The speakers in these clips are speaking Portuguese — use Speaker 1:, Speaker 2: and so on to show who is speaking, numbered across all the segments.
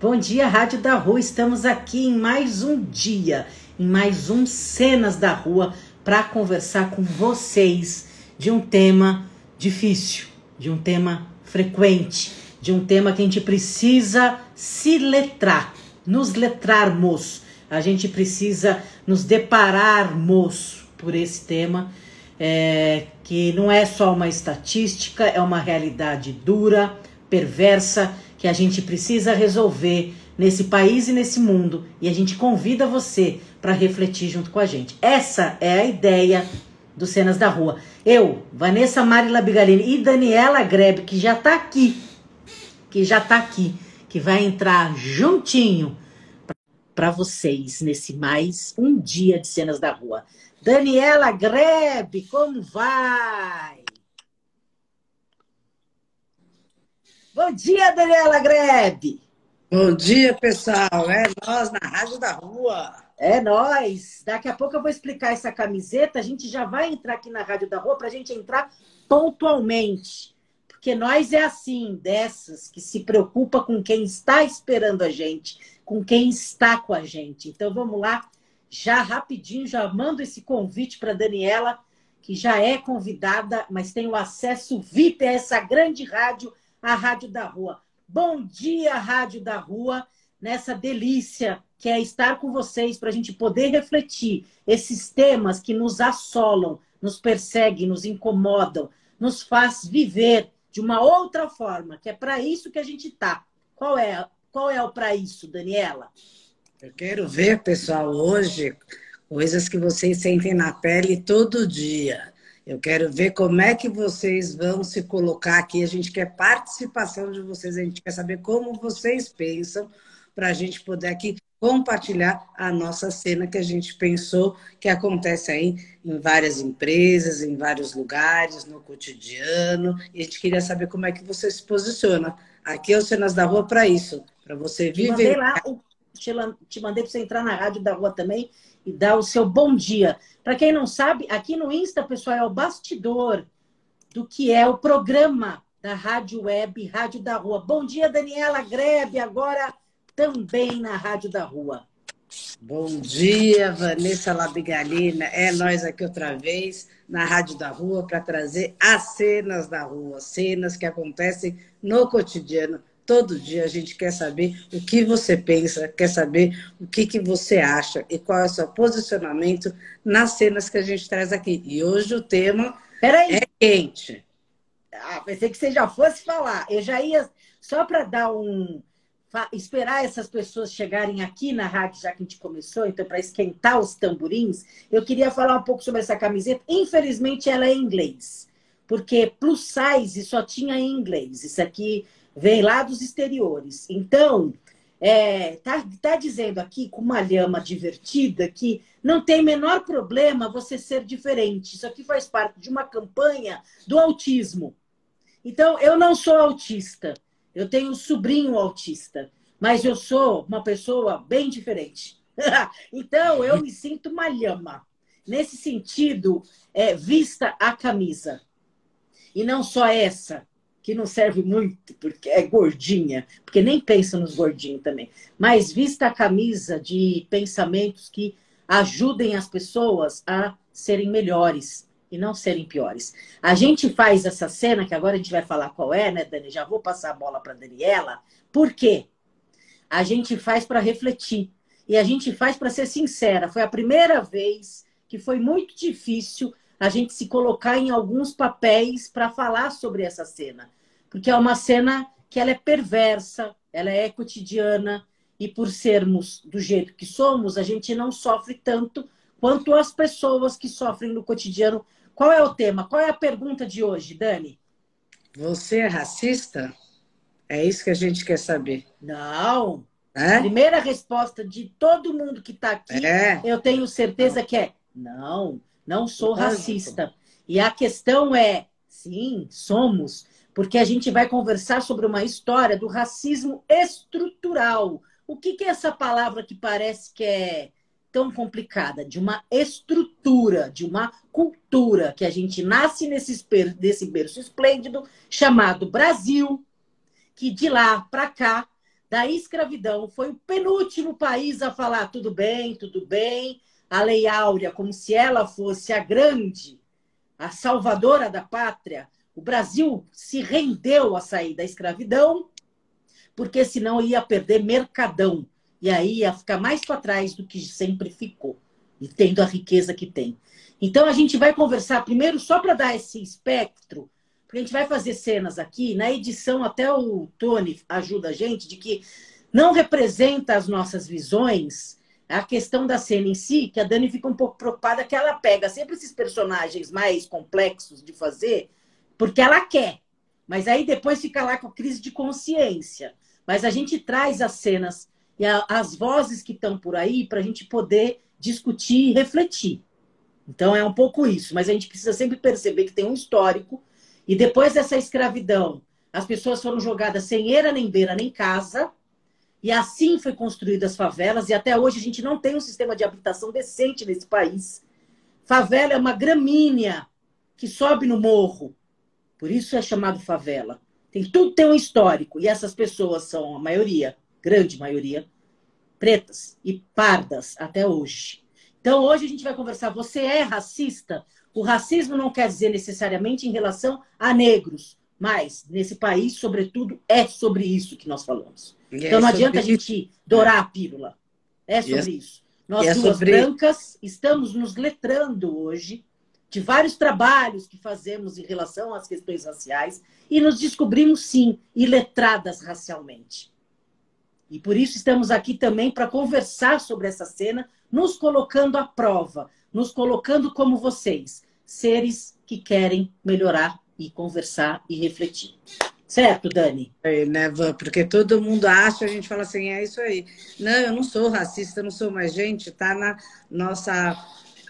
Speaker 1: Bom dia, Rádio da Rua. Estamos aqui em mais um dia, em mais um Cenas da Rua, para conversar com vocês de um tema difícil, de um tema frequente, de um tema que a gente precisa se letrar, nos letrarmos. A gente precisa nos depararmos por esse tema é, que não é só uma estatística, é uma realidade dura, perversa, que a gente precisa resolver nesse país e nesse mundo. E a gente convida você para refletir junto com a gente. Essa é a ideia do Cenas da Rua. Eu, Vanessa Marila Bigalini e Daniela Grebe, que já está aqui, que já está aqui, que vai entrar juntinho para vocês nesse mais um dia de Cenas da Rua. Daniela Grebe, como vai? Bom dia, Daniela Grebe.
Speaker 2: Bom dia, pessoal. É nós na Rádio da Rua.
Speaker 1: É nós. Daqui a pouco eu vou explicar essa camiseta. A gente já vai entrar aqui na Rádio da Rua para a gente entrar pontualmente. Porque nós é assim, dessas que se preocupa com quem está esperando a gente, com quem está com a gente. Então vamos lá já rapidinho, já mando esse convite para Daniela, que já é convidada, mas tem o acesso VIP a essa grande rádio, a Rádio da Rua. Bom dia, Rádio da Rua, nessa delícia que é estar com vocês para a gente poder refletir esses temas que nos assolam, nos perseguem, nos incomodam, nos faz viver de uma outra forma, que é para isso que a gente está. Qual é, qual é o para isso, Daniela?
Speaker 2: Eu quero ver, pessoal, hoje, coisas que vocês sentem na pele todo dia. Eu quero ver como é que vocês vão se colocar aqui. A gente quer participação de vocês, a gente quer saber como vocês pensam, para a gente poder aqui compartilhar a nossa cena que a gente pensou que acontece aí em várias empresas, em vários lugares, no cotidiano. E a gente queria saber como é que você se posiciona. Aqui é o Cenas da Rua para isso, para você viver.
Speaker 1: lá o te, te mandei para você entrar na rádio da rua também e dar o seu bom dia. Para quem não sabe, aqui no Insta, pessoal, é o bastidor do que é o programa da Rádio Web Rádio da Rua. Bom dia, Daniela Grebe, agora também na Rádio da Rua.
Speaker 2: Bom dia, Vanessa Labigalina. É nós aqui outra vez na Rádio da Rua para trazer as cenas da rua, cenas que acontecem no cotidiano Todo dia a gente quer saber o que você pensa, quer saber o que, que você acha e qual é o seu posicionamento nas cenas que a gente traz aqui. E hoje o tema Peraí. é quente.
Speaker 1: Ah, pensei que você já fosse falar. Eu já ia, só para dar um. Esperar essas pessoas chegarem aqui na rádio, já que a gente começou, então, para esquentar os tamborins, eu queria falar um pouco sobre essa camiseta. Infelizmente, ela é em inglês, porque plus size só tinha em inglês. Isso aqui vem lá dos exteriores. Então, é, tá, tá dizendo aqui com uma lhama divertida que não tem menor problema você ser diferente. Isso aqui faz parte de uma campanha do autismo. Então, eu não sou autista. Eu tenho um sobrinho autista, mas eu sou uma pessoa bem diferente. então, eu me sinto uma lhama. Nesse sentido, é, vista a camisa. E não só essa que não serve muito, porque é gordinha, porque nem pensa nos gordinhos também. Mas vista a camisa de pensamentos que ajudem as pessoas a serem melhores e não serem piores. A gente faz essa cena, que agora a gente vai falar qual é, né, Dani? Já vou passar a bola para Daniela. Por quê? A gente faz para refletir. E a gente faz para ser sincera. Foi a primeira vez que foi muito difícil a gente se colocar em alguns papéis para falar sobre essa cena porque é uma cena que ela é perversa, ela é cotidiana e por sermos do jeito que somos, a gente não sofre tanto quanto as pessoas que sofrem no cotidiano. Qual é o tema? Qual é a pergunta de hoje, Dani?
Speaker 2: Você é racista? É isso que a gente quer saber.
Speaker 1: Não. É? Primeira resposta de todo mundo que está aqui, é. eu tenho certeza que é: não, não sou racista. E a questão é: sim, somos, porque a gente vai conversar sobre uma história do racismo estrutural. O que, que é essa palavra que parece que é tão complicada? De uma estrutura, de uma cultura, que a gente nasce nesse, nesse berço esplêndido chamado Brasil, que de lá para cá da escravidão. Foi o penúltimo país a falar tudo bem, tudo bem. A Lei Áurea, como se ela fosse a grande, a salvadora da pátria. O Brasil se rendeu a sair da escravidão, porque senão ia perder mercadão. E aí ia ficar mais para trás do que sempre ficou, e tendo a riqueza que tem. Então a gente vai conversar primeiro só para dar esse espectro porque a gente vai fazer cenas aqui, na edição até o Tony ajuda a gente, de que não representa as nossas visões a questão da cena em si, que a Dani fica um pouco preocupada que ela pega sempre esses personagens mais complexos de fazer, porque ela quer. Mas aí depois fica lá com a crise de consciência. Mas a gente traz as cenas e a, as vozes que estão por aí para a gente poder discutir e refletir. Então é um pouco isso. Mas a gente precisa sempre perceber que tem um histórico e depois dessa escravidão, as pessoas foram jogadas sem eira, nem beira, nem casa. E assim foi construídas as favelas. E até hoje a gente não tem um sistema de habitação decente nesse país. Favela é uma gramínea que sobe no morro. Por isso é chamado favela. Tem tudo tem um histórico. E essas pessoas são a maioria, grande maioria, pretas e pardas até hoje. Então hoje a gente vai conversar. Você é racista? O racismo não quer dizer necessariamente em relação a negros, mas nesse país, sobretudo, é sobre isso que nós falamos. E então é não adianta a gente dourar a pílula. É, é sobre isso. Nós é duas sobre... brancas estamos nos letrando hoje de vários trabalhos que fazemos em relação às questões raciais e nos descobrimos, sim, iletradas racialmente. E por isso estamos aqui também para conversar sobre essa cena, nos colocando à prova, nos colocando como vocês, seres que querem melhorar e conversar e refletir. Certo, Dani?
Speaker 2: É, né, Van? Porque todo mundo acha, a gente fala assim, é isso aí. Não, eu não sou racista, não sou mais gente, tá na nossa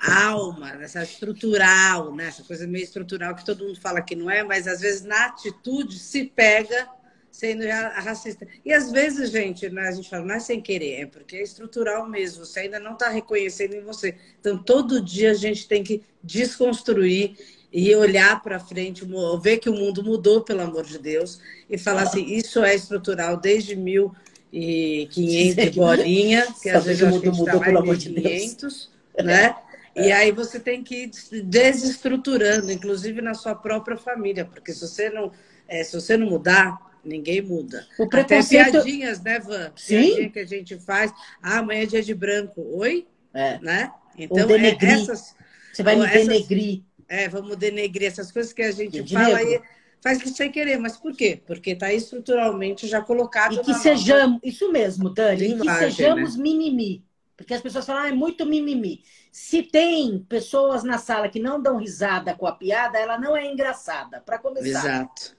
Speaker 2: alma, nessa estrutural, né? essa coisa meio estrutural que todo mundo fala que não é, mas às vezes na atitude se pega sendo racista. E às vezes, gente, né, a gente fala, não é sem querer, é porque é estrutural mesmo, você ainda não está reconhecendo em você. Então, todo dia a gente tem que desconstruir e olhar para frente, ver que o mundo mudou, pelo amor de Deus, e falar assim, isso é estrutural desde 1500 bolinha, que às vezes o mundo mudou, tá pelo amor de Deus. né? E aí você tem que ir desestruturando, inclusive na sua própria família, porque se você não, é, se você não mudar, Ninguém muda. O preconceito... Até piadinhas, né, Van? Sim. Piadinha que a gente faz. Ah, amanhã é dia de branco. Oi? É. Né?
Speaker 1: Então, é essas... Você vai me essas... denegrir.
Speaker 2: É, vamos denegrir essas coisas que a gente de fala aí faz isso sem querer. Mas por quê? Porque está estruturalmente já colocado.
Speaker 1: E que sejamos, nossa... isso mesmo, Dani, e que sejamos né? mimimi. Porque as pessoas falam, ah, é muito mimimi. Se tem pessoas na sala que não dão risada com a piada, ela não é engraçada, para começar.
Speaker 2: Exato.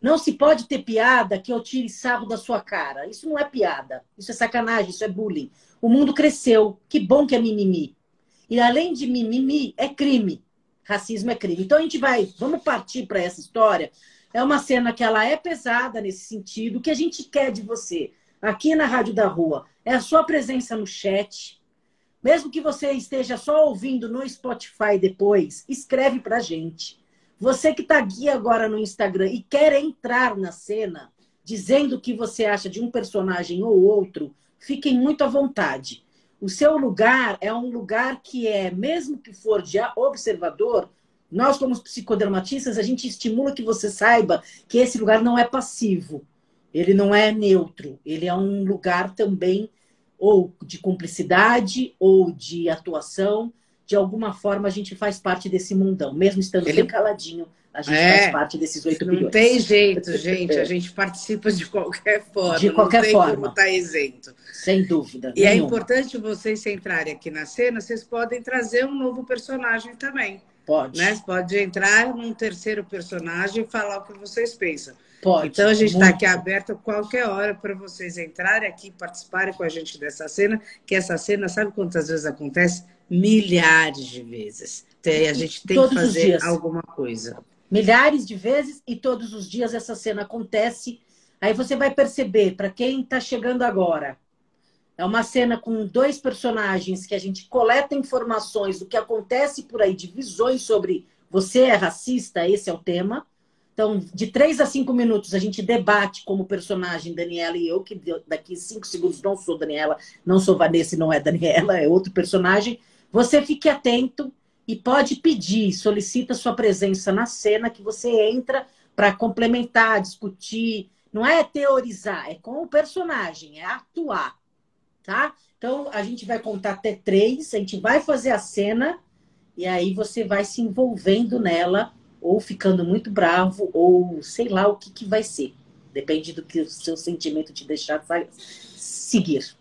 Speaker 1: Não se pode ter piada que eu tire sarro da sua cara. Isso não é piada. Isso é sacanagem, isso é bullying. O mundo cresceu. Que bom que é mimimi. E além de mimimi, é crime. Racismo é crime. Então a gente vai, vamos partir para essa história. É uma cena que ela é pesada nesse sentido. O que a gente quer de você aqui na Rádio da Rua é a sua presença no chat. Mesmo que você esteja só ouvindo no Spotify depois, escreve para gente. Você que está aqui agora no Instagram e quer entrar na cena, dizendo o que você acha de um personagem ou outro, fiquem muito à vontade. O seu lugar é um lugar que é, mesmo que for de observador, nós, como psicodramatistas, a gente estimula que você saiba que esse lugar não é passivo, ele não é neutro, ele é um lugar também ou de cumplicidade ou de atuação de alguma forma a gente faz parte desse mundão, mesmo estando Ele... bem caladinho, a gente é, faz parte desses 8 bilhões.
Speaker 2: Não tem jeito, gente, a gente participa de qualquer forma.
Speaker 1: De qualquer não tem forma.
Speaker 2: como estar tá isento.
Speaker 1: Sem dúvida.
Speaker 2: E é nenhuma. é importante vocês entrarem aqui na cena, vocês podem trazer um novo personagem também.
Speaker 1: Pode.
Speaker 2: Né? Pode entrar num terceiro personagem e falar o que vocês pensam. Pode. Então a gente está aqui aberto qualquer hora para vocês entrarem aqui, participarem com a gente dessa cena, que essa cena, sabe quantas vezes acontece? Milhares de vezes. Então, a gente tem todos que fazer alguma coisa.
Speaker 1: Milhares de vezes e todos os dias essa cena acontece. Aí você vai perceber, para quem está chegando agora, é uma cena com dois personagens que a gente coleta informações do que acontece por aí, de visões sobre você é racista, esse é o tema. Então, de três a cinco minutos, a gente debate como personagem Daniela e eu, que daqui cinco segundos não sou Daniela, não sou Vanessa não é Daniela, é outro personagem. Você fique atento e pode pedir, solicita sua presença na cena, que você entra para complementar, discutir. Não é teorizar, é com o personagem, é atuar, tá? Então, a gente vai contar até três, a gente vai fazer a cena e aí você vai se envolvendo nela ou ficando muito bravo, ou sei lá o que, que vai ser. Depende do que o seu sentimento te deixar seguir.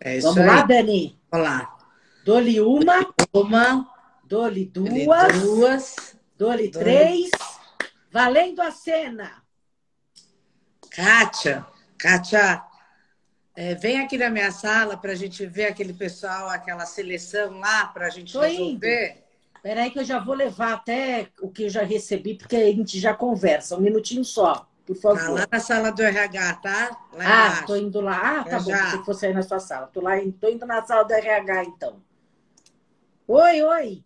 Speaker 1: É Vamos aí. lá, Dani?
Speaker 2: Vamos lá.
Speaker 1: Dole uma.
Speaker 2: Uma.
Speaker 1: Dole duas.
Speaker 2: duas.
Speaker 1: Dole três. Valendo a cena.
Speaker 2: Kátia, Kátia, é, vem aqui na minha sala para a gente ver aquele pessoal, aquela seleção lá, para a gente Tô resolver. Indo.
Speaker 1: Peraí que eu já vou levar até o que eu já recebi, porque a gente já conversa. Um minutinho só, por favor. Tá
Speaker 2: lá na sala do RH, tá?
Speaker 1: Lá ah, embaixo. tô indo lá. Ah, tá bom, pensei que fosse aí na sua sala. Tô, lá, tô indo na sala do RH, então. Oi, oi.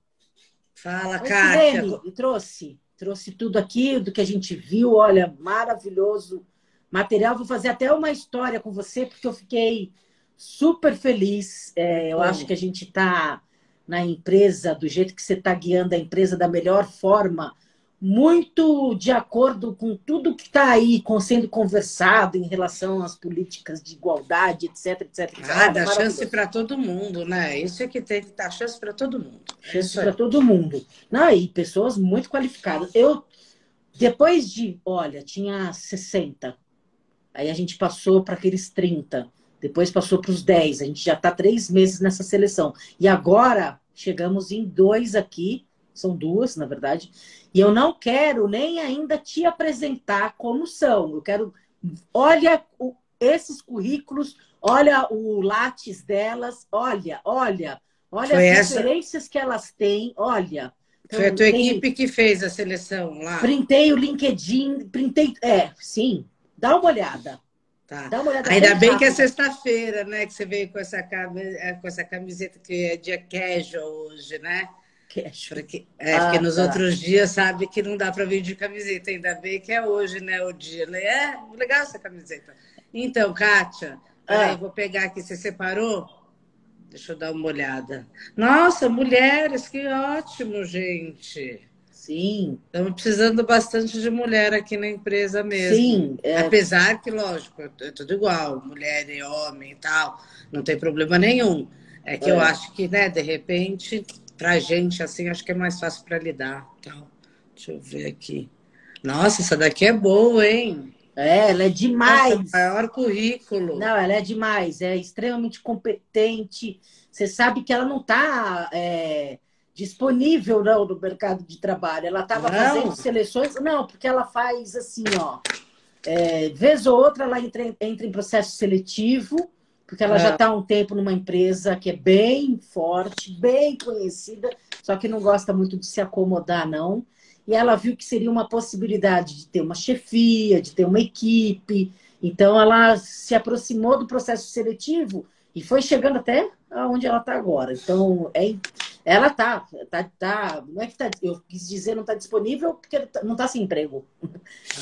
Speaker 2: Fala, oi, Kátia.
Speaker 1: Sirene, trouxe. Trouxe tudo aqui do que a gente viu. Olha, maravilhoso material. Vou fazer até uma história com você, porque eu fiquei super feliz. É, eu acho que a gente está na empresa, do jeito que você está guiando a empresa da melhor forma, muito de acordo com tudo que está aí com, sendo conversado em relação às políticas de igualdade, etc, etc.
Speaker 2: Ah, dá chance para todo mundo, né? Isso é que tem que dar chance para todo mundo.
Speaker 1: É chance para todo mundo. Não, e pessoas muito qualificadas. Eu, depois de, olha, tinha 60, aí a gente passou para aqueles 30. Depois passou para os 10. A gente já está três meses nessa seleção. E agora chegamos em dois aqui. São duas, na verdade. E eu não quero nem ainda te apresentar como são. Eu quero. Olha o, esses currículos, olha o látis delas, olha, olha, olha Foi as referências que elas têm, olha.
Speaker 2: Então, Foi a tua tem... equipe que fez a seleção lá.
Speaker 1: Printei o LinkedIn, printei. É, sim, dá uma olhada.
Speaker 2: Tá. Ainda bem rápido. que é sexta-feira, né? Que você veio com essa, é, com essa camiseta que é dia casual hoje, né?
Speaker 1: Casual.
Speaker 2: Porque, é, ah, porque nos tá. outros dias sabe que não dá para vir de camiseta. Ainda bem que é hoje, né? O dia. É legal essa camiseta. Então, Kátia, ah. vou pegar aqui. Você separou? Deixa eu dar uma olhada. Nossa, mulheres, que ótimo, gente.
Speaker 1: Sim.
Speaker 2: Estamos precisando bastante de mulher aqui na empresa mesmo.
Speaker 1: Sim.
Speaker 2: É... Apesar que, lógico, é tudo igual, mulher e homem e tal, não tem problema nenhum. É que é. eu acho que, né, de repente, pra gente, assim, acho que é mais fácil para lidar. Então, deixa eu ver aqui. Nossa, essa daqui é boa, hein?
Speaker 1: É, ela é demais. Nossa,
Speaker 2: maior currículo.
Speaker 1: Não, ela é demais. É extremamente competente. Você sabe que ela não está é, disponível não no mercado de trabalho. Ela estava fazendo seleções. Não, porque ela faz assim, ó. É, vez ou outra ela entra, entra em processo seletivo, porque ela é. já está há um tempo numa empresa que é bem forte, bem conhecida, só que não gosta muito de se acomodar, não. E ela viu que seria uma possibilidade de ter uma chefia, de ter uma equipe. Então ela se aproximou do processo seletivo e foi chegando até onde ela está agora. Então, é, ela tá, tá, tá, não é que tá, eu quis dizer não está disponível porque tá, não está sem emprego.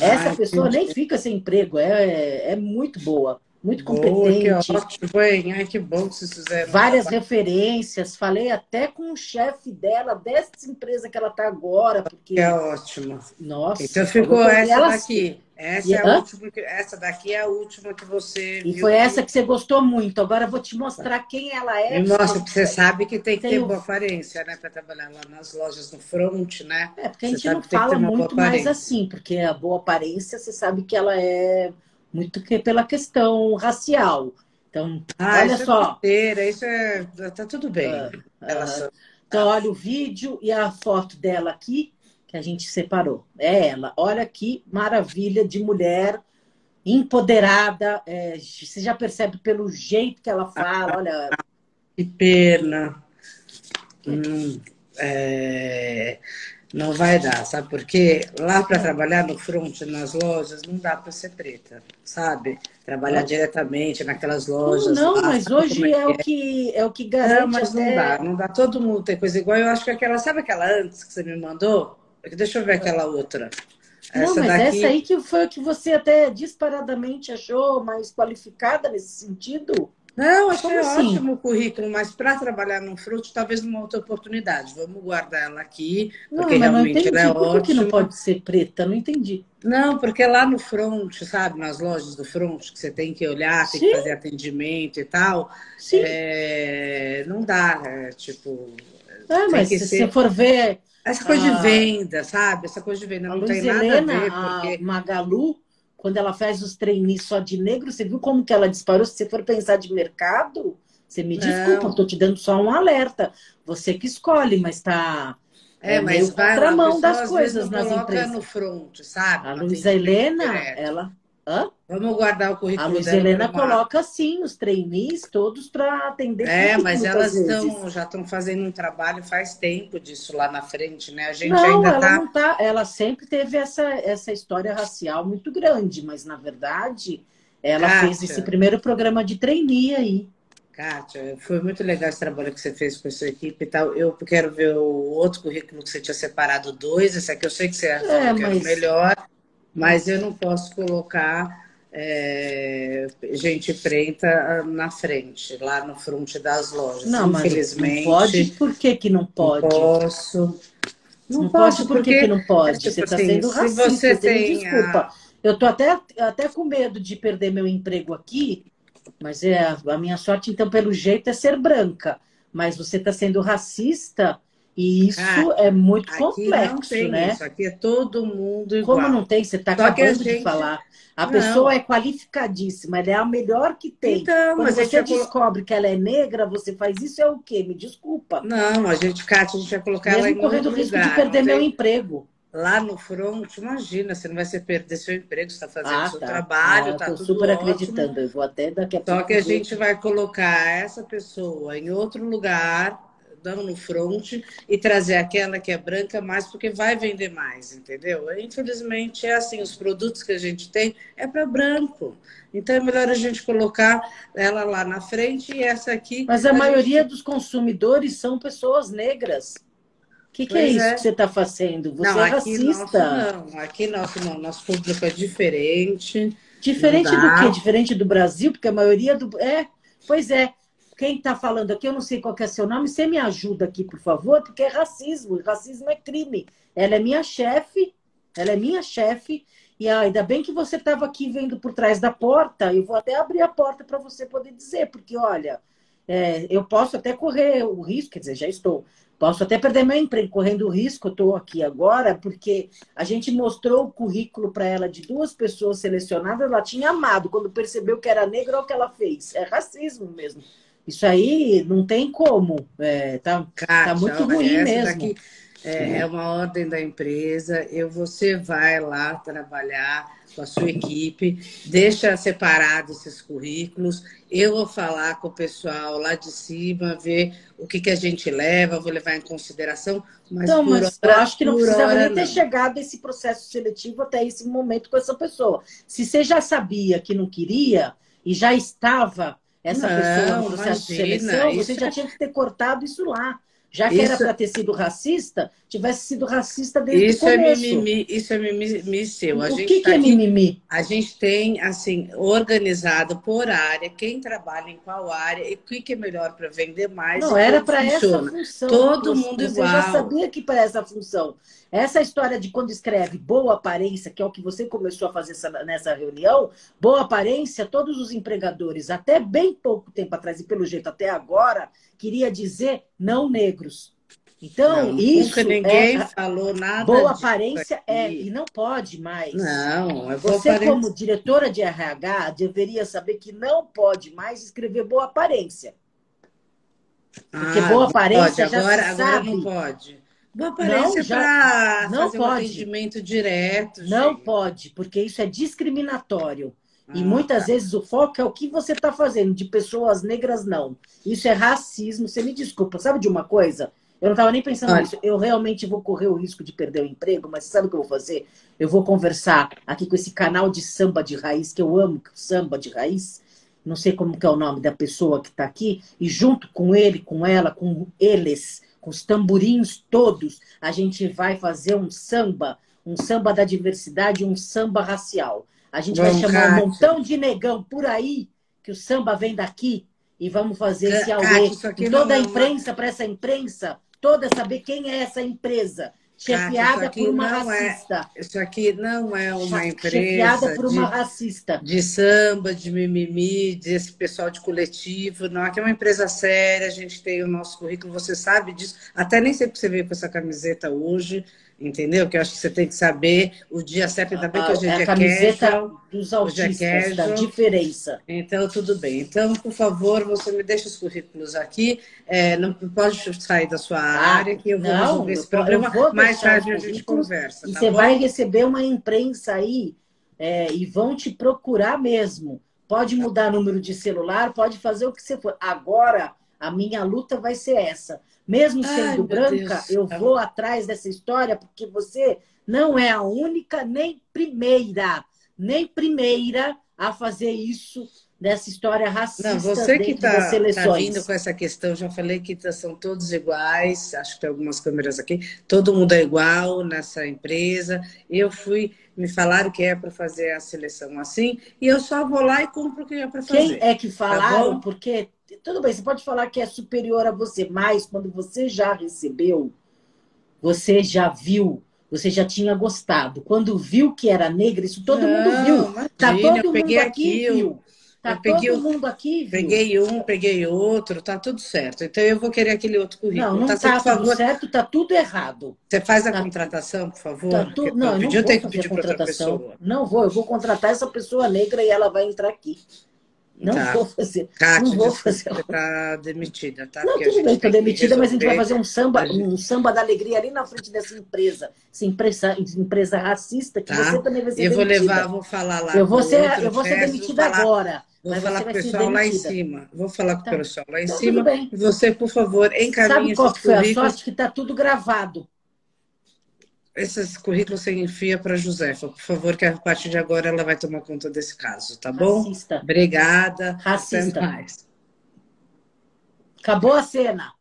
Speaker 1: Essa Ai, pessoa nem fica sem emprego, é, é muito boa, muito boa, competente.
Speaker 2: Que ótimo, hein? Ai, que bom que vocês fizeram.
Speaker 1: Várias referências, falei até com o chefe dela, dessa empresa que ela está agora. Porque...
Speaker 2: É ótimo.
Speaker 1: Nossa.
Speaker 2: Então ficou essa daqui. Essa, e, é a última, essa daqui é a última que você.
Speaker 1: E foi essa que você gostou muito. Agora eu vou te mostrar quem ela é.
Speaker 2: Mostra, porque você sabe que tem que tem ter o... boa aparência, né? Para trabalhar lá nas lojas no front, né?
Speaker 1: É, porque a gente não fala muito mais assim, porque a boa aparência, você sabe que ela é muito que pela questão racial. Então, ah, olha
Speaker 2: isso
Speaker 1: é só.
Speaker 2: É isso é. Tá tudo bem. Ah,
Speaker 1: ah, então, olha o vídeo e a foto dela aqui que a gente separou. É ela. Olha que maravilha de mulher empoderada. É, você já percebe pelo jeito que ela fala. Olha.
Speaker 2: Que pena. Hum, é, não vai dar, sabe por quê? Lá para trabalhar no front, nas lojas, não dá para ser preta, sabe? Trabalhar não. diretamente naquelas lojas.
Speaker 1: Não,
Speaker 2: lá,
Speaker 1: mas hoje é, é, o que é o que garante. Não,
Speaker 2: mas até... não dá, não dá. Todo mundo tem coisa igual. Eu acho que aquela, sabe aquela antes que você me mandou? Deixa eu ver aquela outra.
Speaker 1: Essa não, mas daqui... essa aí que foi o que você até disparadamente achou mais qualificada nesse sentido?
Speaker 2: Não, achei assim? ótimo o currículo, mas para trabalhar no fruto, talvez numa outra oportunidade. Vamos guardar ela aqui, porque não, realmente
Speaker 1: não
Speaker 2: ela é Por
Speaker 1: ótima. que não pode ser preta? Não entendi.
Speaker 2: Não, porque lá no front, sabe, nas lojas do front, que você tem que olhar, tem Sim. que fazer atendimento e tal. É... não dá, é, tipo...
Speaker 1: Ah, mas se ser... você for ver...
Speaker 2: Essa coisa a... de venda, sabe? Essa coisa de venda não tem nada Helena, a ver, porque...
Speaker 1: A Magalu quando ela faz os trainees só de negro, você viu como que ela disparou? Se você for pensar de mercado, você me desculpa, estou te dando só um alerta. Você que escolhe, mas está
Speaker 2: é, é mas vai contramão das coisas nas empresas. no front, sabe?
Speaker 1: A Luísa Helena, ela Hã?
Speaker 2: Vamos guardar o currículo
Speaker 1: A Luiz Helena coloca sim os trainees todos para atender.
Speaker 2: É, mas elas estão já estão fazendo um trabalho faz tempo disso lá na frente, né? A gente
Speaker 1: não,
Speaker 2: ainda
Speaker 1: ela
Speaker 2: tá...
Speaker 1: não tá. Ela sempre teve essa, essa história racial muito grande, mas na verdade ela Kátia, fez esse primeiro programa de trainee aí.
Speaker 2: Kátia, foi muito legal esse trabalho que você fez com a sua equipe e tal. Eu quero ver o outro currículo que você tinha separado dois. Esse aqui eu sei que você achou é, que mas... o melhor mas eu não posso colocar é, gente preta na frente, lá no front das lojas.
Speaker 1: Não, Infelizmente, não pode? Por que, que não pode?
Speaker 2: Não posso.
Speaker 1: Não, não posso, por que, que não pode? É, tipo você está assim, sendo racista. Se você tem desculpa. Eu tô até, até com medo de perder meu emprego aqui, mas é a minha sorte, então, pelo jeito, é ser branca. Mas você está sendo racista e isso ah, é muito complexo, não tem né?
Speaker 2: Isso. Aqui é todo mundo igual.
Speaker 1: Como não tem? Você está acabando gente... de falar. A não. pessoa é qualificadíssima, ela é a melhor que tem. Então, Quando mas você descobre que ela é negra, você faz isso é o quê? Me desculpa.
Speaker 2: Não, a gente, Kátia, a gente vai colocar
Speaker 1: Mesmo
Speaker 2: ela em
Speaker 1: correndo o risco de perder meu emprego.
Speaker 2: Lá no front, imagina, você não vai se perder seu emprego, você está fazendo ah, seu tá. trabalho, ah, tá tudo
Speaker 1: super
Speaker 2: ótimo.
Speaker 1: acreditando. Eu vou até daqui a
Speaker 2: pouco. Só que a gente vai colocar essa pessoa em outro lugar dão no front e trazer aquela que é branca mais, porque vai vender mais, entendeu? Infelizmente é assim, os produtos que a gente tem é para branco. Então é melhor a gente colocar ela lá na frente e essa aqui.
Speaker 1: Mas a, a maioria gente... dos consumidores são pessoas negras. O que, que é isso é. que você está fazendo? Você não, é racista.
Speaker 2: Nosso, não, aqui nosso não, nosso público é diferente.
Speaker 1: Diferente do quê? Diferente do Brasil, porque a maioria do. É, pois é. Quem está falando aqui, eu não sei qual é seu nome, você me ajuda aqui, por favor, porque é racismo. Racismo é crime. Ela é minha chefe, ela é minha chefe, e ah, ainda bem que você estava aqui vendo por trás da porta. Eu vou até abrir a porta para você poder dizer, porque olha, é, eu posso até correr o risco, quer dizer, já estou. Posso até perder meu emprego correndo o risco, eu estou aqui agora, porque a gente mostrou o currículo para ela de duas pessoas selecionadas, ela tinha amado. Quando percebeu que era negra, olha o que ela fez. É racismo mesmo. Isso aí não tem como. É, tá, tá muito ruim mesmo. Daqui
Speaker 2: é, é, uma ordem da empresa. Eu, você vai lá trabalhar com a sua equipe, deixa separados esses currículos. Eu vou falar com o pessoal lá de cima, ver o que, que a gente leva, vou levar em consideração. Mas,
Speaker 1: então, mas hora, eu acho que não precisava nem ter chegado esse processo seletivo até esse momento com essa pessoa. Se você já sabia que não queria e já estava essa não, pessoa no processo imagina, de seleção, você já é... tinha que ter cortado isso lá. Já que isso... era para ter sido racista, tivesse sido racista desde
Speaker 2: isso
Speaker 1: o é começo.
Speaker 2: É mimimi, isso é mimimi seu. A
Speaker 1: o que, tá que é mimimi?
Speaker 2: A gente tem, assim, organizado por área, quem trabalha em qual área e o que, que é melhor para vender mais.
Speaker 1: Não, era para essa função.
Speaker 2: Todo mundo você igual. Você
Speaker 1: já sabia que para essa função. Essa história de quando escreve boa aparência, que é o que você começou a fazer nessa reunião, boa aparência, todos os empregadores, até bem pouco tempo atrás, e pelo jeito até agora, queria dizer não negros. Então, não, isso. Nunca
Speaker 2: ninguém é, falou nada.
Speaker 1: Boa aparência é, e não pode mais.
Speaker 2: Não, é
Speaker 1: boa Você, aparência. como diretora de RH, deveria saber que não pode mais escrever boa aparência. Porque ah, boa aparência
Speaker 2: pode.
Speaker 1: já
Speaker 2: agora,
Speaker 1: se
Speaker 2: agora
Speaker 1: sabe.
Speaker 2: não pode. Vou aparecer para fazer pode. um atendimento direto.
Speaker 1: Não gente. pode, porque isso é discriminatório. Ah, e muitas tá. vezes o foco é o que você está fazendo, de pessoas negras, não. Isso é racismo. Você me desculpa, sabe de uma coisa? Eu não estava nem pensando nisso. Eu realmente vou correr o risco de perder o emprego, mas sabe o que eu vou fazer? Eu vou conversar aqui com esse canal de samba de raiz, que eu amo samba de raiz. Não sei como que é o nome da pessoa que está aqui. E junto com ele, com ela, com eles, com os tamborins todos, a gente vai fazer um samba, um samba da diversidade, um samba racial. A gente Bom, vai chamar um montão de negão por aí, que o samba vem daqui, e vamos fazer esse auê. Toda a é imprensa, para essa imprensa, toda saber quem é essa empresa. Chefiada por uma é- racista.
Speaker 2: É, isso aqui não é uma empresa.
Speaker 1: Por uma de, racista.
Speaker 2: De samba, de mimimi, desse pessoal de coletivo. Não, aqui é uma empresa séria, a gente tem o nosso currículo, você sabe disso. Até nem sei porque você veio com essa camiseta hoje entendeu? Que eu acho que você tem que saber o dia certo, ainda bem que hoje é,
Speaker 1: é a camiseta casual, dos autistas, é da diferença.
Speaker 2: Então, tudo bem. Então, por favor, você me deixa os currículos aqui. É, não pode sair da sua ah, área, que eu vou não, resolver esse problema. Mais tarde a gente conversa.
Speaker 1: E
Speaker 2: tá
Speaker 1: você
Speaker 2: bom?
Speaker 1: vai receber uma imprensa aí é, e vão te procurar mesmo. Pode mudar número de celular, pode fazer o que você for. Agora, a minha luta vai ser essa mesmo sendo Ai, branca, Deus. eu vou atrás dessa história, porque você não é a única, nem primeira, nem primeira a fazer isso dessa história racista
Speaker 2: não, você que está tá vindo com essa questão, já falei que tá, são todos iguais, acho que tem algumas câmeras aqui, todo mundo é igual nessa empresa. Eu fui, me falaram que é para fazer a seleção assim, e eu só vou lá e cumpro o que é para fazer.
Speaker 1: Quem é que tá falaram? Tá Porque tudo bem, você pode falar que é superior a você, mas quando você já recebeu, você já viu, você já tinha gostado. Quando viu que era negra, isso todo não, mundo viu. Imagina, tá todo mundo aqui viu. Tá todo
Speaker 2: eu
Speaker 1: mundo aqui,
Speaker 2: viu? Peguei um, peguei outro, tá tudo certo. Então eu vou querer aquele outro currículo.
Speaker 1: Não, não tá, tá tudo favor... certo, tá tudo errado.
Speaker 2: Você faz a tá... contratação, por favor?
Speaker 1: Tá tu... Não, eu não vou fazer a contratação. Não vou, eu vou contratar essa pessoa negra e ela vai entrar aqui. Não tá. vou fazer.
Speaker 2: Kátia,
Speaker 1: não vou
Speaker 2: fazer. Você tá demitida, tá?
Speaker 1: Não, Porque tudo bem, tô demitida, mas a gente vai fazer um samba, um samba da alegria ali na frente dessa empresa. Essa empresa, empresa racista, que tá. você também vai ser
Speaker 2: Eu
Speaker 1: vou
Speaker 2: demitida. levar, vou falar lá.
Speaker 1: Eu vou ser, eu vou ser demitida vou agora.
Speaker 2: Vou falar com o pessoal lá em cima. Vou falar com o tá. pessoal lá em então, cima. E você, por favor, encaminhe
Speaker 1: Sabe qual foi a sorte? Que tá tudo gravado
Speaker 2: esses currículos você enfia para a Josefa, por favor, que a partir de agora ela vai tomar conta desse caso, tá bom?
Speaker 1: Racista.
Speaker 2: Obrigada.
Speaker 1: Racista. Até mais. Acabou a cena.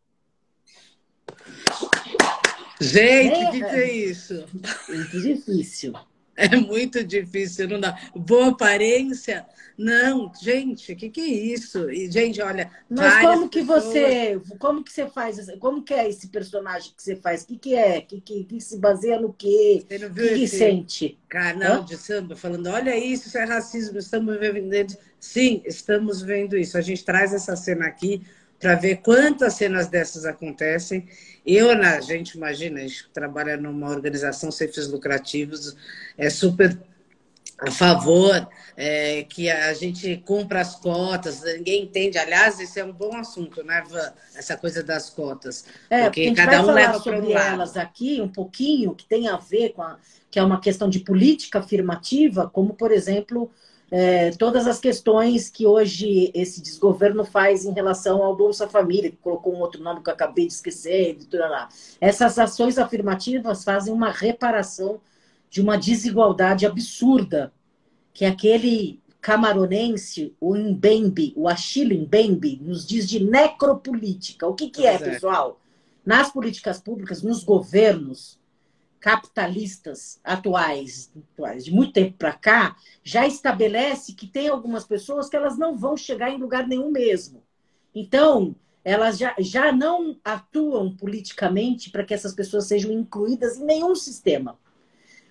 Speaker 2: Gente, o que, que é isso?
Speaker 1: Muito difícil.
Speaker 2: É muito difícil, não dá. Boa aparência? Não, gente, o que, que é isso? E, gente, olha.
Speaker 1: Mas como que pessoas... você. Como que você faz? Como que é esse personagem que você faz? O que, que é? Que, que, que se baseia no quê? Você não viu que, que sente?
Speaker 2: Canal Hã? de samba falando, olha isso, isso é racismo, estamos vendo. Sim, estamos vendo isso. A gente traz essa cena aqui para ver quantas cenas dessas acontecem. Eu, na gente, imagina, a gente trabalha numa organização sem fins lucrativos, é super a favor é, que a gente cumpra as cotas, ninguém entende. Aliás, esse é um bom assunto, né, Van? Essa coisa das cotas.
Speaker 1: É, porque, porque cada um leva sobre elas aqui um pouquinho, que tem a ver com a, que é uma questão de política afirmativa, como, por exemplo, é, todas as questões que hoje esse desgoverno faz em relação ao Bolsa Família, que colocou um outro nome que eu acabei de esquecer, e tudo lá. Essas ações afirmativas fazem uma reparação de uma desigualdade absurda, que aquele camaronense, o Mbembe, o Achille Mbembe, nos diz de necropolítica. O que, que é, é, pessoal? Nas políticas públicas, nos governos, capitalistas atuais, atuais de muito tempo para cá, já estabelece que tem algumas pessoas que elas não vão chegar em lugar nenhum mesmo. Então, elas já, já não atuam politicamente para que essas pessoas sejam incluídas em nenhum sistema.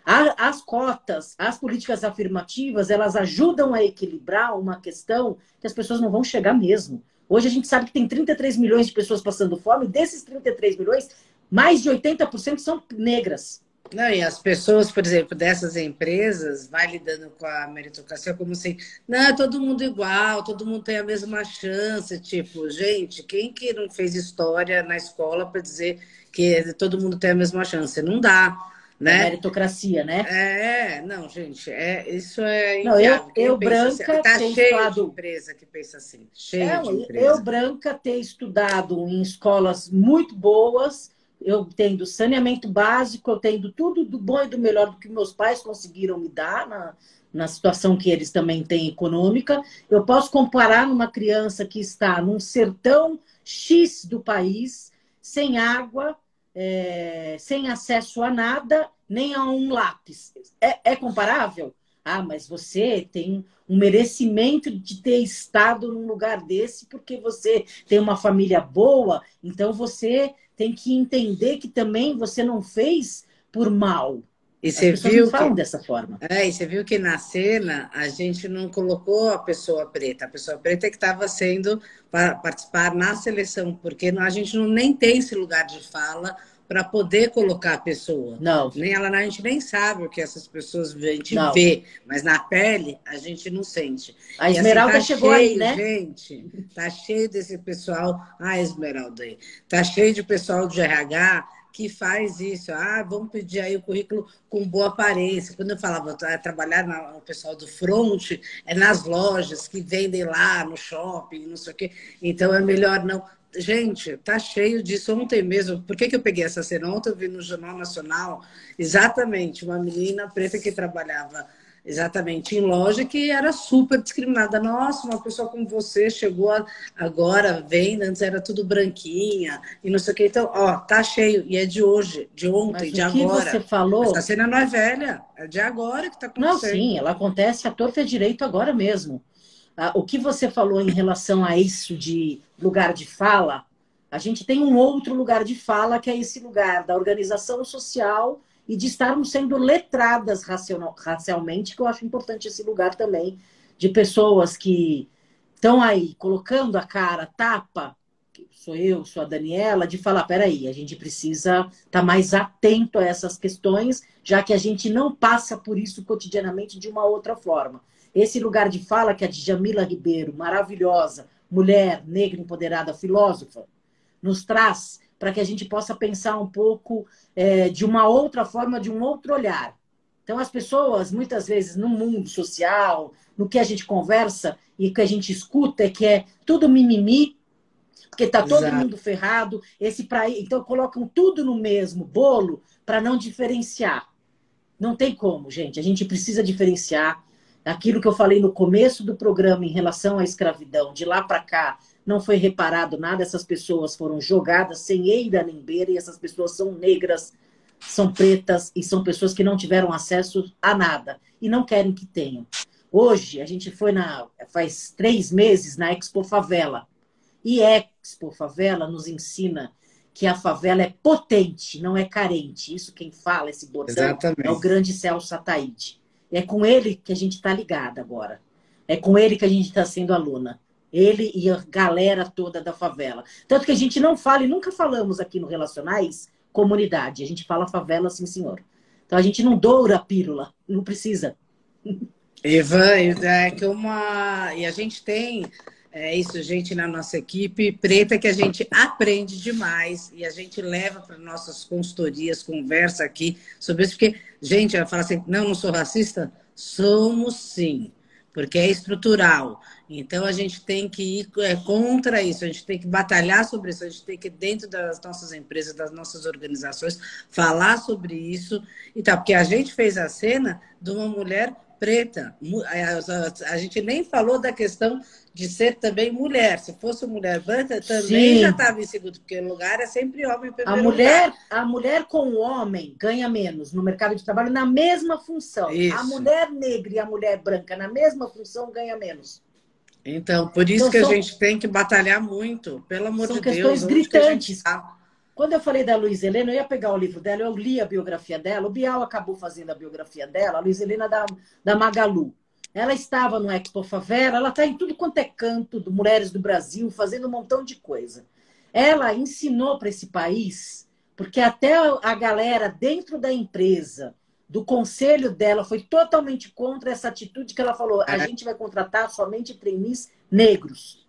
Speaker 1: As cotas, as políticas afirmativas, elas ajudam a equilibrar uma questão que as pessoas não vão chegar mesmo. Hoje a gente sabe que tem 33 milhões de pessoas passando fome, desses 33 milhões, mais de 80% são negras.
Speaker 2: Não, e as pessoas, por exemplo, dessas empresas, vai lidando com a meritocracia como assim, não, é todo mundo igual, todo mundo tem a mesma chance. Tipo, gente, quem que não fez história na escola para dizer que todo mundo tem a mesma chance? Não dá. Né?
Speaker 1: A meritocracia, né?
Speaker 2: É, não, gente, é, isso é
Speaker 1: não, eu, eu branca
Speaker 2: assim, tá cheio estudado... de empresa que pensa assim, cheio é, de empresa.
Speaker 1: Eu branca ter estudado em escolas muito boas, eu tendo saneamento básico, eu tendo tudo do bom e do melhor do que meus pais conseguiram me dar na, na situação que eles também têm econômica. Eu posso comparar numa criança que está num sertão X do país, sem água, é, sem acesso a nada, nem a um lápis. É, é comparável? Ah, mas você tem um merecimento de ter estado num lugar desse porque você tem uma família boa, então você tem que entender que também você não fez por mal.
Speaker 2: E você viu
Speaker 1: não falam dessa forma.
Speaker 2: É, e você viu que na cena a gente não colocou a pessoa preta. A pessoa preta é que estava sendo para participar na seleção, porque a gente não, nem tem esse lugar de fala para poder colocar a pessoa.
Speaker 1: Não.
Speaker 2: Nem ela, a gente nem sabe o que essas pessoas a gente não. vê, mas na pele a gente não sente.
Speaker 1: A assim, Esmeralda assim, tá chegou
Speaker 2: cheio,
Speaker 1: aí, né?
Speaker 2: Gente, tá cheio desse pessoal. Ah, Esmeralda aí. Tá cheio de pessoal de RH que faz isso. Ah, vamos pedir aí o currículo com boa aparência. Quando eu falava trabalhar no pessoal do front, é nas lojas que vendem lá no shopping, não sei o quê. Então é melhor não. Gente, tá cheio disso. Ontem mesmo, por que, que eu peguei essa cena? Ontem eu vi no Jornal Nacional exatamente uma menina preta que trabalhava exatamente em loja que era super discriminada. Nossa, uma pessoa como você chegou agora, vem, antes era tudo branquinha e não sei o que. Então, ó, tá cheio. E é de hoje, de ontem, Mas de agora.
Speaker 1: que você falou...
Speaker 2: Essa cena não é velha, é de agora que tá acontecendo.
Speaker 1: Não, sim, ela acontece a torta direito agora mesmo. Ah, o que você falou em relação a isso de lugar de fala, a gente tem um outro lugar de fala, que é esse lugar da organização social e de estarmos sendo letradas racialmente, que eu acho importante esse lugar também, de pessoas que estão aí colocando a cara, tapa, sou eu, sou a Daniela, de falar, peraí, a gente precisa estar tá mais atento a essas questões, já que a gente não passa por isso cotidianamente de uma outra forma. Esse lugar de fala que é de Jamila Ribeiro, maravilhosa, mulher, negra, empoderada, filósofa, nos traz para que a gente possa pensar um pouco é, de uma outra forma, de um outro olhar. Então, as pessoas, muitas vezes, no mundo social, no que a gente conversa e que a gente escuta, é que é tudo mimimi, porque está todo Exato. mundo ferrado. Esse pra... Então, colocam tudo no mesmo bolo para não diferenciar. Não tem como, gente. A gente precisa diferenciar aquilo que eu falei no começo do programa em relação à escravidão, de lá para cá não foi reparado nada, essas pessoas foram jogadas sem eira nem beira, e essas pessoas são negras, são pretas e são pessoas que não tiveram acesso a nada e não querem que tenham. Hoje, a gente foi na. faz três meses na Expo Favela. E Expo Favela nos ensina que a favela é potente, não é carente. Isso quem fala, esse botão, Exatamente. é o grande Celso Ataíde. É com ele que a gente está ligada agora. É com ele que a gente está sendo aluna. Ele e a galera toda da favela. Tanto que a gente não fala, e nunca falamos aqui no Relacionais, comunidade. A gente fala favela, sim, senhor. Então a gente não doura a pílula, não precisa.
Speaker 2: Ivan, é que uma. E a gente tem é isso, gente, na nossa equipe preta, que a gente aprende demais e a gente leva para nossas consultorias, conversa aqui sobre isso, porque, gente, vai falar assim, não, não sou racista? Somos sim, porque é estrutural. Então a gente tem que ir é, contra isso, a gente tem que batalhar sobre isso, a gente tem que, dentro das nossas empresas, das nossas organizações, falar sobre isso e tal, porque a gente fez a cena de uma mulher preta. A gente nem falou da questão de ser também mulher. Se fosse mulher branca, também Sim. já estava em segundo, porque o lugar é sempre homem
Speaker 1: a mulher lugar. A mulher com o homem ganha menos no mercado de trabalho na mesma função. Isso. A mulher negra e a mulher branca na mesma função ganha menos.
Speaker 2: Então, por isso então, que são... a gente tem que batalhar muito, pelo amor
Speaker 1: são
Speaker 2: de
Speaker 1: Deus. São questões gritantes. Quando eu falei da Luiz Helena, eu ia pegar o livro dela, eu li a biografia dela, o Bial acabou fazendo a biografia dela, a Luiz Helena da, da Magalu. Ela estava no Expo Favela, ela está em tudo quanto é canto do Mulheres do Brasil, fazendo um montão de coisa. Ela ensinou para esse país, porque até a galera dentro da empresa, do conselho dela, foi totalmente contra essa atitude que ela falou: a é. gente vai contratar somente trainees negros.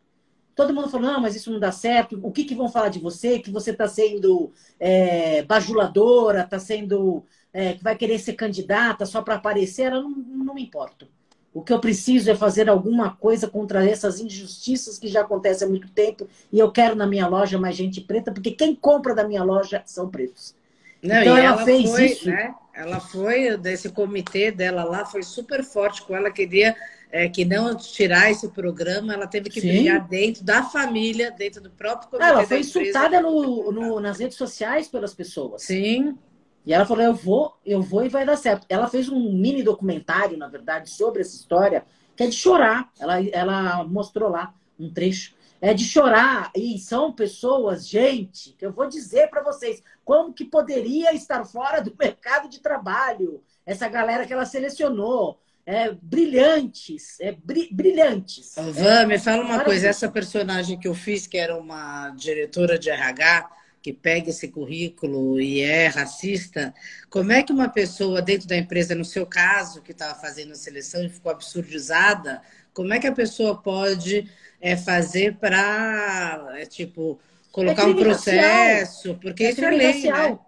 Speaker 1: Todo mundo falou, não, mas isso não dá certo. O que, que vão falar de você? Que você está sendo é, bajuladora, está sendo. É, que vai querer ser candidata só para aparecer. Ela não, não me importa. O que eu preciso é fazer alguma coisa contra essas injustiças que já acontecem há muito tempo. E eu quero na minha loja mais gente preta, porque quem compra da minha loja são pretos.
Speaker 2: Não, então ela, ela, fez foi, isso. Né? Ela foi, desse comitê dela lá, foi super forte com ela, queria é, que não tirar esse programa, ela teve que Sim. brigar dentro da família, dentro do próprio
Speaker 1: comitê. Ela foi insultada no, no, nas redes sociais pelas pessoas.
Speaker 2: Sim.
Speaker 1: E ela falou: eu vou, eu vou e vai dar certo. Ela fez um mini documentário, na verdade, sobre essa história, que é de chorar. Ela, ela mostrou lá um trecho. É de chorar. E são pessoas, gente, que eu vou dizer para vocês, como que poderia estar fora do mercado de trabalho? Essa galera que ela selecionou. É, brilhantes, é, brilhantes.
Speaker 2: Van, me fala uma coisa, essa personagem que eu fiz, que era uma diretora de RH, que pega esse currículo e é racista, como é que uma pessoa dentro da empresa, no seu caso, que estava fazendo a seleção e ficou absurdizada, como é que a pessoa pode é, fazer para, é, tipo, colocar é um processo? Racial. Porque é isso é lei, racial. né?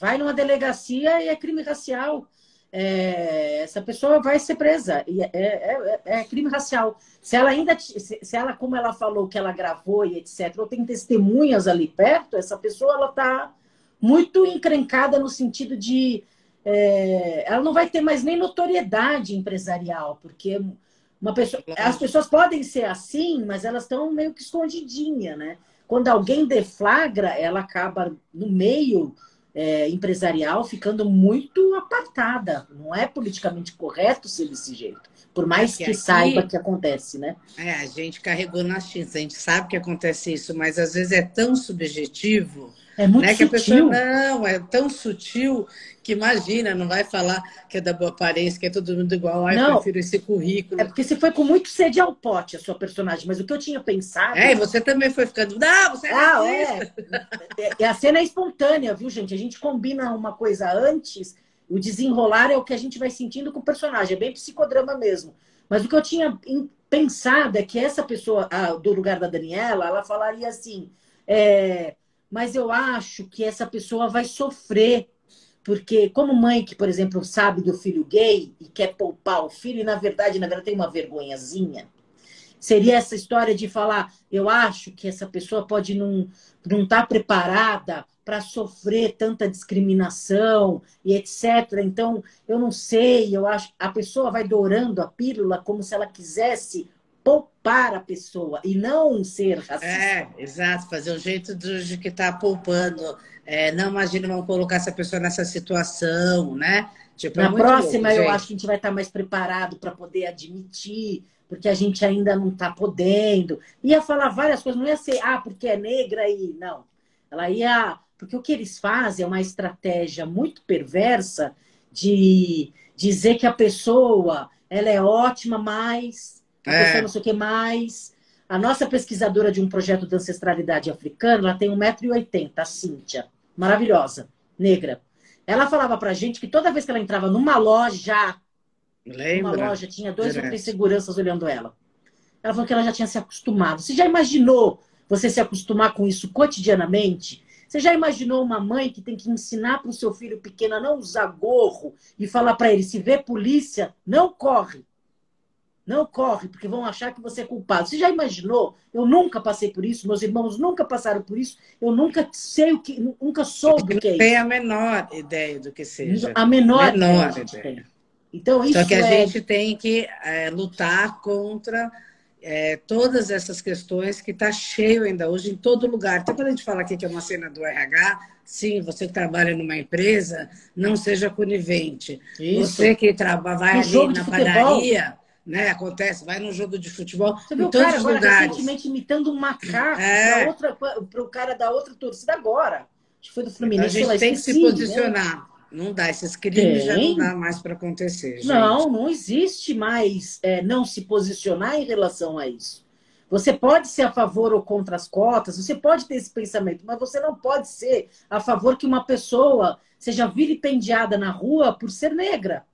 Speaker 1: Vai numa delegacia e é crime racial é, essa pessoa vai ser presa. E é, é, é, é, crime racial. Se ela ainda, se, ela, como ela falou que ela gravou e etc., ou tem testemunhas ali perto, essa pessoa ela está muito encrencada no sentido de é, ela não vai ter mais nem notoriedade empresarial, porque uma pessoa, as pessoas podem ser assim, mas elas estão meio que escondidinha, né? Quando alguém deflagra, ela acaba no meio é, empresarial ficando muito apartada. Não é politicamente correto ser desse jeito. Por mais que, que aqui, saiba que acontece, né?
Speaker 2: É, a gente carregou na tinta, a gente sabe que acontece isso, mas às vezes é tão subjetivo
Speaker 1: é muito né?
Speaker 2: sutil. Que a pessoa, não, é tão sutil que imagina, não vai falar que é da boa aparência, que é todo mundo igual. Ai, não, eu prefiro esse currículo.
Speaker 1: É porque você foi com muito sede ao pote, a sua personagem. Mas o que eu tinha pensado.
Speaker 2: É, e você também foi ficando. Não, você é ah, é.
Speaker 1: é. A cena é espontânea, viu, gente? A gente combina uma coisa antes, o desenrolar é o que a gente vai sentindo com o personagem. É bem psicodrama mesmo. Mas o que eu tinha pensado é que essa pessoa, do lugar da Daniela, ela falaria assim. É, mas eu acho que essa pessoa vai sofrer. Porque, como mãe que, por exemplo, sabe do filho gay e quer poupar o filho, e na verdade, na verdade, tem uma vergonhazinha, seria essa história de falar: eu acho que essa pessoa pode não estar não tá preparada para sofrer tanta discriminação e etc. Então, eu não sei, eu acho a pessoa vai dourando a pílula como se ela quisesse poupar a pessoa e não ser racista.
Speaker 2: É, exato, fazer um jeito de, que está poupando. É, não imagina vamos colocar essa pessoa nessa situação, né?
Speaker 1: Tipo, é Na próxima, louco, eu acho que a gente vai estar mais preparado para poder admitir, porque a gente ainda não está podendo. Ia falar várias coisas, não ia ser, ah, porque é negra e. Não. Ela ia. Porque o que eles fazem é uma estratégia muito perversa de dizer que a pessoa ela é ótima, mas é. não sei o que mais. A nossa pesquisadora de um projeto de ancestralidade africana, ela tem 1,80m, a Cíntia. Maravilhosa, negra. Ela falava pra gente que toda vez que ela entrava numa loja,
Speaker 2: Lembra?
Speaker 1: uma loja, tinha dois Direto. ou três seguranças olhando ela. Ela falou que ela já tinha se acostumado. Você já imaginou você se acostumar com isso cotidianamente? Você já imaginou uma mãe que tem que ensinar para o seu filho pequeno a não usar gorro e falar para ele: se vê polícia, não corre. Não corre, porque vão achar que você é culpado. Você já imaginou? Eu nunca passei por isso, meus irmãos nunca passaram por isso, eu nunca sei o que, nunca soube o que é isso.
Speaker 2: Não tem a menor ideia do que seja.
Speaker 1: A menor, menor ideia. ideia.
Speaker 2: Então, isso Só que a é... gente tem que é, lutar contra é, todas essas questões que está cheio ainda hoje em todo lugar. Então, quando a gente fala aqui que é uma cena do RH, sim, você que trabalha numa empresa, não seja conivente. Isso. Você que trabalha, vai ali na padaria né? Acontece, vai no jogo de futebol Você viu
Speaker 1: o cara agora lugares. recentemente imitando um macaco é. para o cara da outra torcida agora. Acho que foi do Fluminense.
Speaker 2: Então, a gente tem que se né? posicionar. Né? Não dá, esses crimes tem. já não dá mais para acontecer. Gente.
Speaker 1: Não, não existe mais é, não se posicionar em relação a isso. Você pode ser a favor ou contra as cotas, você pode ter esse pensamento, mas você não pode ser a favor que uma pessoa seja vilipendiada na rua por ser negra.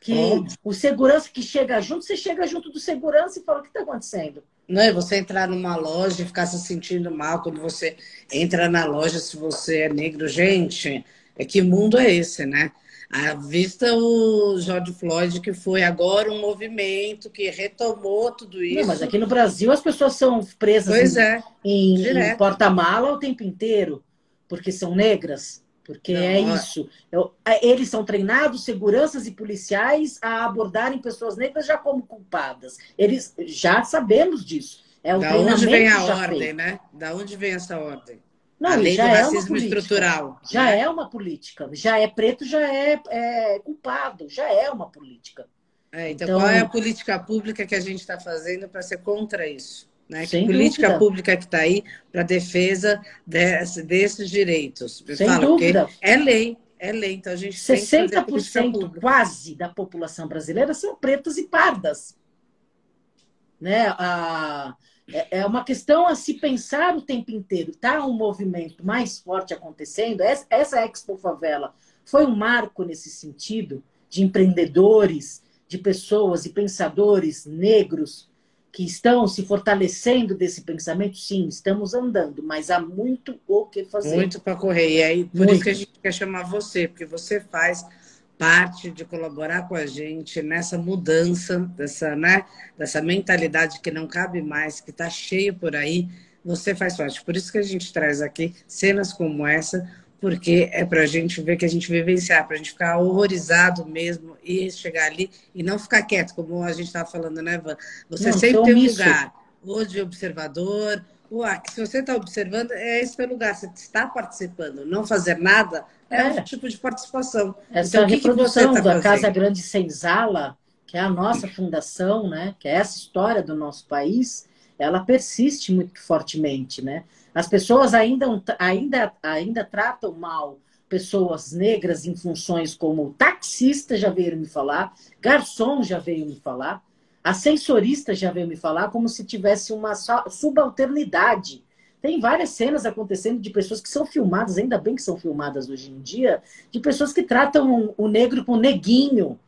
Speaker 1: Que o segurança que chega junto, você chega junto do segurança e fala: o que está acontecendo?
Speaker 2: Não é você entrar numa loja e ficar se sentindo mal quando você entra na loja se você é negro. Gente, é que mundo é esse, né? À vista o George Floyd, que foi agora um movimento que retomou tudo isso. Não,
Speaker 1: mas aqui no Brasil as pessoas são presas
Speaker 2: pois em, é,
Speaker 1: em, em porta-mala o tempo inteiro, porque são negras. Porque Não, é isso. Eu, é, eles são treinados, seguranças e policiais, a abordarem pessoas negras já como culpadas. Eles já sabemos disso.
Speaker 2: É o da onde vem a ordem, feito. né? Da onde vem essa ordem?
Speaker 1: Não, a lei já do é racismo estrutural. Já né? é uma política. Já é preto, já é, é culpado. Já é uma política.
Speaker 2: É, então, então, qual é a política pública que a gente está fazendo para ser contra isso? Né? Que política dúvida. pública que está aí para defesa desse, desses direitos?
Speaker 1: Sem dúvida.
Speaker 2: É lei, é lei. Então a gente
Speaker 1: 60% quase da população brasileira são pretas e pardas. Né? A, é, é uma questão a se pensar o tempo inteiro. Está um movimento mais forte acontecendo. Essa, essa Expo Favela foi um marco nesse sentido de empreendedores, de pessoas e pensadores negros que estão se fortalecendo desse pensamento, sim, estamos andando, mas há muito o que fazer.
Speaker 2: Muito para correr. E aí, por muito. isso que a gente quer chamar você, porque você faz parte de colaborar com a gente nessa mudança dessa, né, dessa mentalidade que não cabe mais, que está cheio por aí. Você faz parte. Por isso que a gente traz aqui cenas como essa, porque é para a gente ver que a gente vivenciar, para a gente ficar horrorizado mesmo e chegar ali e não ficar quieto, como a gente estava falando, né, Van? Você não, sempre tem um lugar, ou de observador, ou ah, se você está observando, é esse o lugar, você está participando. Não fazer nada é, é um tipo de participação.
Speaker 1: Essa então, reprodução que que tá da Casa Grande Senzala, que é a nossa fundação, né, que é essa história do nosso país, ela persiste muito fortemente, né? As pessoas ainda, ainda, ainda tratam mal pessoas negras em funções como taxista, já veio me falar, garçom já veio me falar, ascensorista já veio me falar, como se tivesse uma subalternidade. Tem várias cenas acontecendo de pessoas que são filmadas, ainda bem que são filmadas hoje em dia, de pessoas que tratam o negro com neguinho.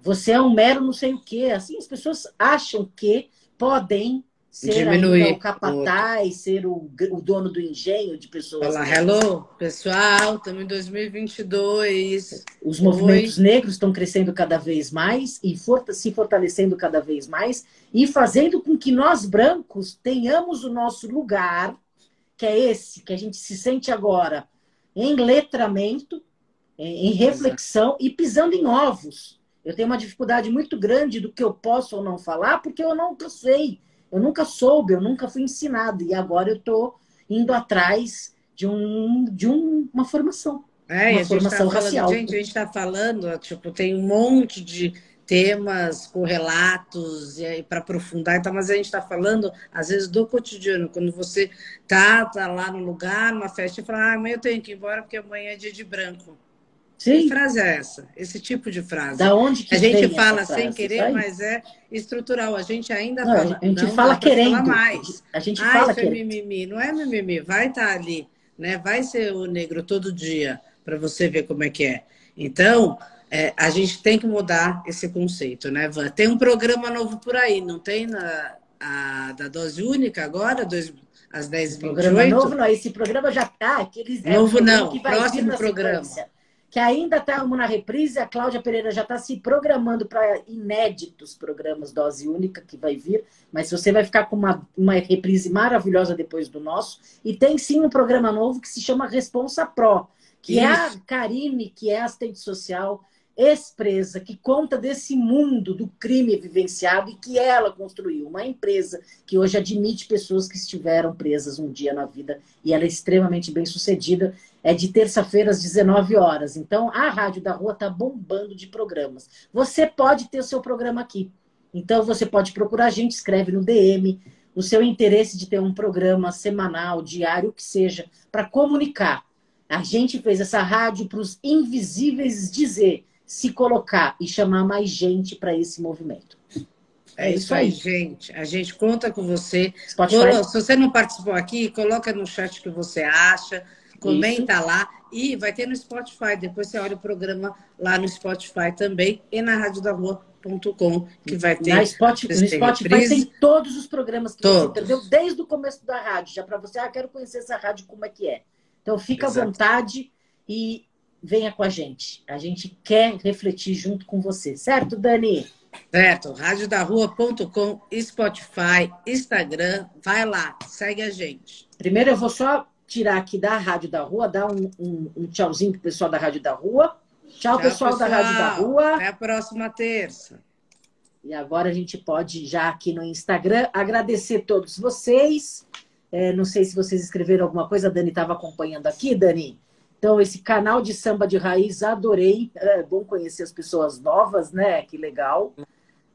Speaker 1: Você é um mero não sei o quê. Assim, as pessoas acham que podem ser Diminuir o capataz, o... ser o, o, dono do engenho de pessoas.
Speaker 2: Olá, hello, pessoal, estamos em 2022.
Speaker 1: Os movimentos Oi. negros estão crescendo cada vez mais e se fortalecendo cada vez mais e fazendo com que nós brancos tenhamos o nosso lugar, que é esse que a gente se sente agora em letramento, em reflexão Exato. e pisando em ovos. Eu tenho uma dificuldade muito grande do que eu posso ou não falar, porque eu não sei eu nunca soube, eu nunca fui ensinado. E agora eu estou indo atrás de, um, de um, uma formação.
Speaker 2: É, uma formação tá racial. Falando, gente, a gente está falando, tipo, tem um monte de temas correlatos e para aprofundar, então, mas a gente está falando, às vezes, do cotidiano, quando você tá, tá lá no lugar, numa festa, e fala, ah, amanhã eu tenho que ir embora porque amanhã é dia de branco. Sim. Que frase é essa? Esse tipo de frase.
Speaker 1: Da onde que
Speaker 2: a gente fala sem querer, mas é estrutural. A gente ainda não,
Speaker 1: fala. A gente não, fala querendo.
Speaker 2: mais.
Speaker 1: A gente ah, fala
Speaker 2: isso
Speaker 1: querendo.
Speaker 2: é mimimi. Não é mimimi. Vai estar tá ali, né? Vai ser o negro todo dia para você ver como é que é. Então, é, a gente tem que mudar esse conceito, né, Van? Tem um programa novo por aí, não tem na a, da dose única agora, dois, às 10h28?
Speaker 1: Programa novo não, esse programa já está.
Speaker 2: É novo é não, próximo programa.
Speaker 1: Sequência que ainda estamos na reprise. A Cláudia Pereira já está se programando para inéditos programas Dose Única que vai vir, mas você vai ficar com uma, uma reprise maravilhosa depois do nosso. E tem sim um programa novo que se chama Responsa Pro, que Isso. é a Karine, que é assistente social ex-presa, que conta desse mundo do crime vivenciado e que ela construiu. Uma empresa que hoje admite pessoas que estiveram presas um dia na vida e ela é extremamente bem sucedida. É de terça-feira às 19 horas. Então, a Rádio da Rua está bombando de programas. Você pode ter o seu programa aqui. Então, você pode procurar a gente, escreve no DM, o seu interesse de ter um programa semanal, diário, que seja, para comunicar. A gente fez essa rádio para os invisíveis dizer se colocar e chamar mais gente para esse movimento.
Speaker 2: É, isso aí, gente. A gente conta com você. Se você não participou aqui, coloca no chat o que você acha, comenta isso. lá e vai ter no Spotify. Depois você olha o programa lá no Spotify também e na Rádio da Rua.com, que vai ter.
Speaker 1: Na Spotify, no Spotify tem todos os programas que todos. você entendeu desde o começo da rádio, já para você, ah, quero conhecer essa rádio como é que é. Então fica Exato. à vontade e venha com a gente. A gente quer refletir junto com você, certo, Dani?
Speaker 2: Certo, radiodarrua.com, Spotify, Instagram, vai lá, segue a gente.
Speaker 1: Primeiro eu vou só tirar aqui da Rádio da Rua, dar um, um, um tchauzinho pro pessoal da Rádio da Rua. Tchau, Tchau pessoal, pessoal, da Rádio da Rua.
Speaker 2: Até a próxima terça.
Speaker 1: E agora a gente pode, já aqui no Instagram, agradecer todos vocês. É, não sei se vocês escreveram alguma coisa, a Dani estava acompanhando aqui, Dani. Então, esse canal de samba de raiz, adorei. É bom conhecer as pessoas novas, né? Que legal.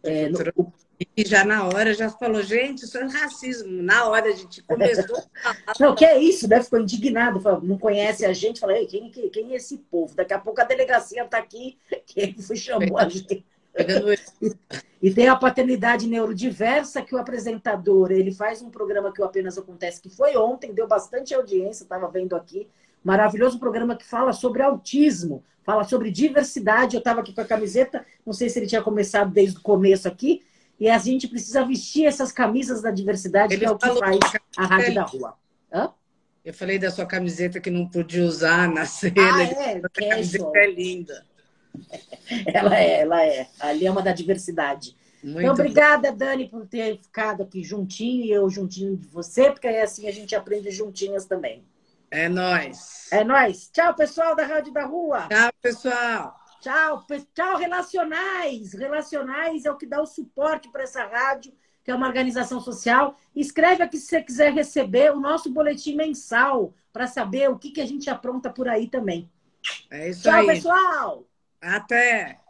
Speaker 2: É, no... E já na hora já falou, gente, isso é racismo. Na hora a gente começou.
Speaker 1: não, que é isso, né? Ficou indignado, falou, não conhece a gente, falei, quem, quem, quem é esse povo? Daqui a pouco a delegacia está aqui, quem foi chamou a gente. e tem a paternidade neurodiversa que o apresentador ele faz um programa que o apenas acontece que foi ontem deu bastante audiência estava vendo aqui maravilhoso programa que fala sobre autismo, fala sobre diversidade. Eu estava aqui com a camiseta, não sei se ele tinha começado desde o começo aqui, e a gente precisa vestir essas camisas da diversidade, ele que é o que faz a Rádio da Rua. Hã?
Speaker 2: Eu falei da sua camiseta que não podia usar na cena.
Speaker 1: Ah, é, a
Speaker 2: camiseta é linda.
Speaker 1: Ela é, ela é. Ali é uma da diversidade. Muito então, obrigada, Dani, por ter ficado aqui juntinho e eu juntinho de você, porque aí assim a gente aprende juntinhas também.
Speaker 2: É nós.
Speaker 1: É nós. Tchau, pessoal da Rádio da Rua.
Speaker 2: Tchau, pessoal.
Speaker 1: Tchau, tchau, Relacionais. Relacionais é o que dá o suporte para essa rádio, que é uma organização social. Escreve aqui se você quiser receber o nosso boletim mensal para saber o que, que a gente apronta por aí também.
Speaker 2: É isso
Speaker 1: tchau,
Speaker 2: aí.
Speaker 1: Tchau, pessoal.
Speaker 2: Até.